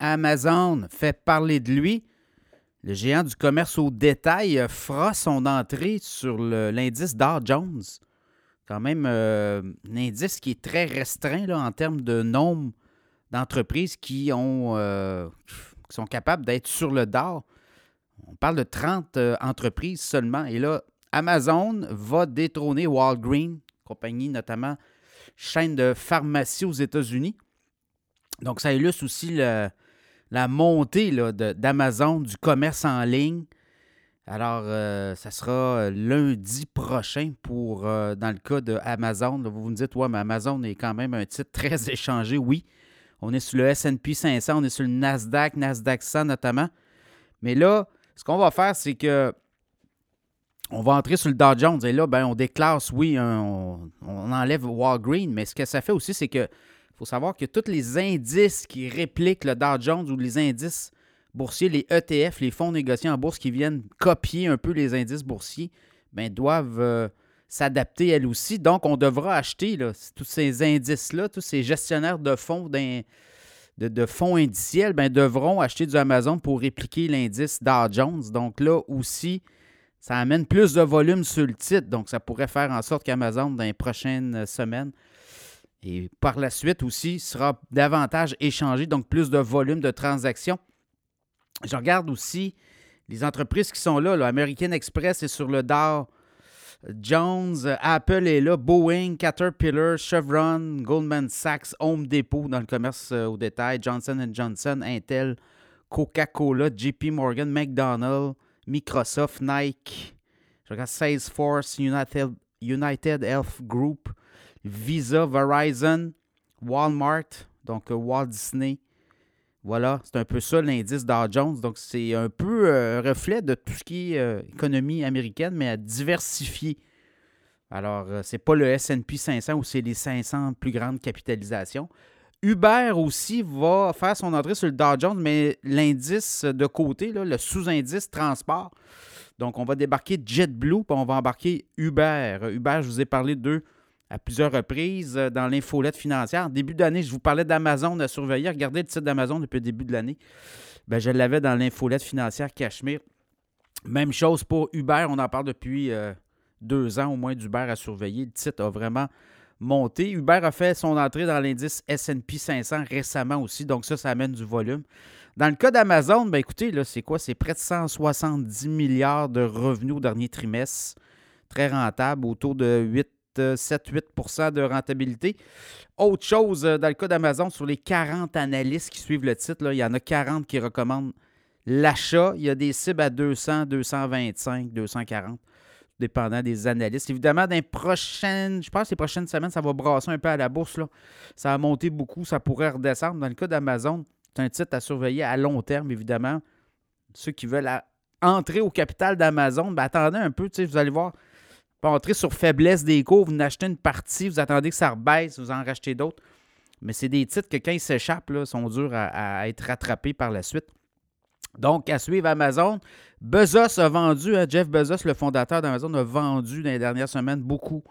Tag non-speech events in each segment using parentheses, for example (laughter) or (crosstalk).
Amazon fait parler de lui. Le géant du commerce au détail fera son entrée sur l'indice Dow Jones. Quand même euh, un indice qui est très restreint en termes de nombre d'entreprises euh, qui sont capables d'être sur le Dow. On parle de 30 euh, entreprises seulement. Et là, Amazon va détrôner Walgreens, compagnie notamment chaîne de pharmacie aux États-Unis. Donc, ça illustre aussi la montée d'Amazon, du commerce en ligne. Alors, euh, ça sera lundi prochain pour, euh, dans le cas d'Amazon. Vous me dites, ouais, mais Amazon est quand même un titre très (laughs) échangé. Oui, on est sur le SP 500, on est sur le Nasdaq, Nasdaq 100 notamment. Mais là, ce qu'on va faire, c'est que on va entrer sur le Dow Jones et là, ben, on déclasse, oui, on, enlève Walgreen, mais ce que ça fait aussi, c'est que faut savoir que tous les indices qui répliquent le Dow Jones ou les indices boursiers, les ETF, les fonds négociés en bourse qui viennent copier un peu les indices boursiers, ben, doivent euh, s'adapter elles aussi. Donc, on devra acheter tous ces indices-là, tous ces gestionnaires de fonds de, fonds indiciels ben, devront acheter du Amazon pour répliquer l'indice Dow Jones. Donc là aussi, ça amène plus de volume sur le titre. Donc, ça pourrait faire en sorte qu'Amazon, dans les prochaines semaines, et par la suite aussi, sera davantage échangé, donc plus de volume de transactions. Je regarde aussi les entreprises qui sont là. American Express est sur le Dow Jones, Apple est là, Boeing, Caterpillar, Chevron, Goldman Sachs, Home Depot dans le commerce euh, au détail, Johnson Johnson, Intel, Coca-Cola, JP Morgan, McDonald's, Microsoft, Nike, je regarde Salesforce, United, United Health Group, Visa, Verizon, Walmart, donc euh, Walt Disney. Voilà, c'est un peu ça l'indice Dow Jones. Donc, c'est un peu euh, reflet de tout ce qui est euh, économie américaine, mais à diversifier. Alors, c'est pas le SP 500 où c'est les 500 plus grandes capitalisations. Uber aussi va faire son entrée sur le Dow Jones, mais l'indice de côté, le sous-indice transport. Donc, on va débarquer JetBlue, puis on va embarquer Uber. Uber, je vous ai parlé d'eux à plusieurs reprises euh, dans l'infolette financière. Début d'année, je vous parlais d'Amazon à surveiller. Regardez le titre d'Amazon depuis le début de l'année. Ben, je l'avais dans l'infolette financière Cachemire. Même chose pour Uber. On en parle depuis euh, deux ans au moins d'Uber à surveiller. Le titre a vraiment monté. Uber a fait son entrée dans l'indice SP 500 récemment aussi. Donc ça, ça amène du volume. Dans le cas d'Amazon, ben écoutez, là, c'est quoi? C'est près de 170 milliards de revenus au dernier trimestre. Très rentable, autour de 8 7-8 de rentabilité. Autre chose, euh, dans le cas d'Amazon, sur les 40 analystes qui suivent le titre, il y en a 40 qui recommandent l'achat. Il y a des cibles à 200, 225, 240, dépendant des analystes. Évidemment, dans les prochaines, je pense que les prochaines semaines, ça va brasser un peu à la bourse. Là. Ça a monté beaucoup, ça pourrait redescendre. Dans le cas d'Amazon, c'est un titre à surveiller à long terme, évidemment. Ceux qui veulent entrer au capital d'Amazon, ben, attendez un peu, vous allez voir pas entrer sur faiblesse des cours, vous n'achetez une partie, vous attendez que ça rebaisse, vous en rachetez d'autres. Mais c'est des titres que quand ils s'échappent, sont durs à, être rattrapés par la suite. Donc, à suivre Amazon. Bezos a vendu, hein, Jeff Bezos, le fondateur d'Amazon, a vendu dans les dernières semaines beaucoup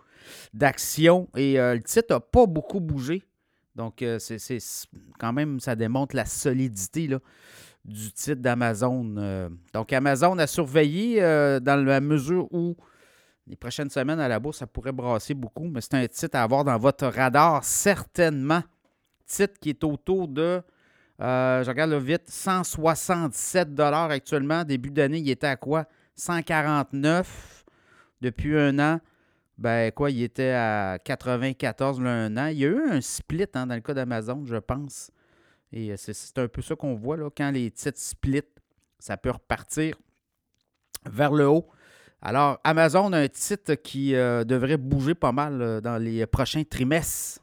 d'actions et euh, le titre n'a pas beaucoup bougé. Donc, euh, c'est quand même, ça démontre la solidité du titre d'Amazon. Euh. donc, Amazon a surveillé dans la mesure où les prochaines semaines à la bourse, ça pourrait brasser beaucoup, mais c'est un titre à avoir dans votre radar, certainement. Titre qui est autour de, euh, je regarde le vite, 167 actuellement. Début d'année, il était à quoi? 149 depuis un an. Ben quoi, il était à 94 là, un an. Il y a eu un split hein, dans le cas d'Amazon, je pense. Et euh, c'est un peu ça qu'on voit là, quand les titres split, ça peut repartir vers le haut. Alors, Amazon a un titre qui euh, devrait bouger pas mal euh, dans les prochains trimestres.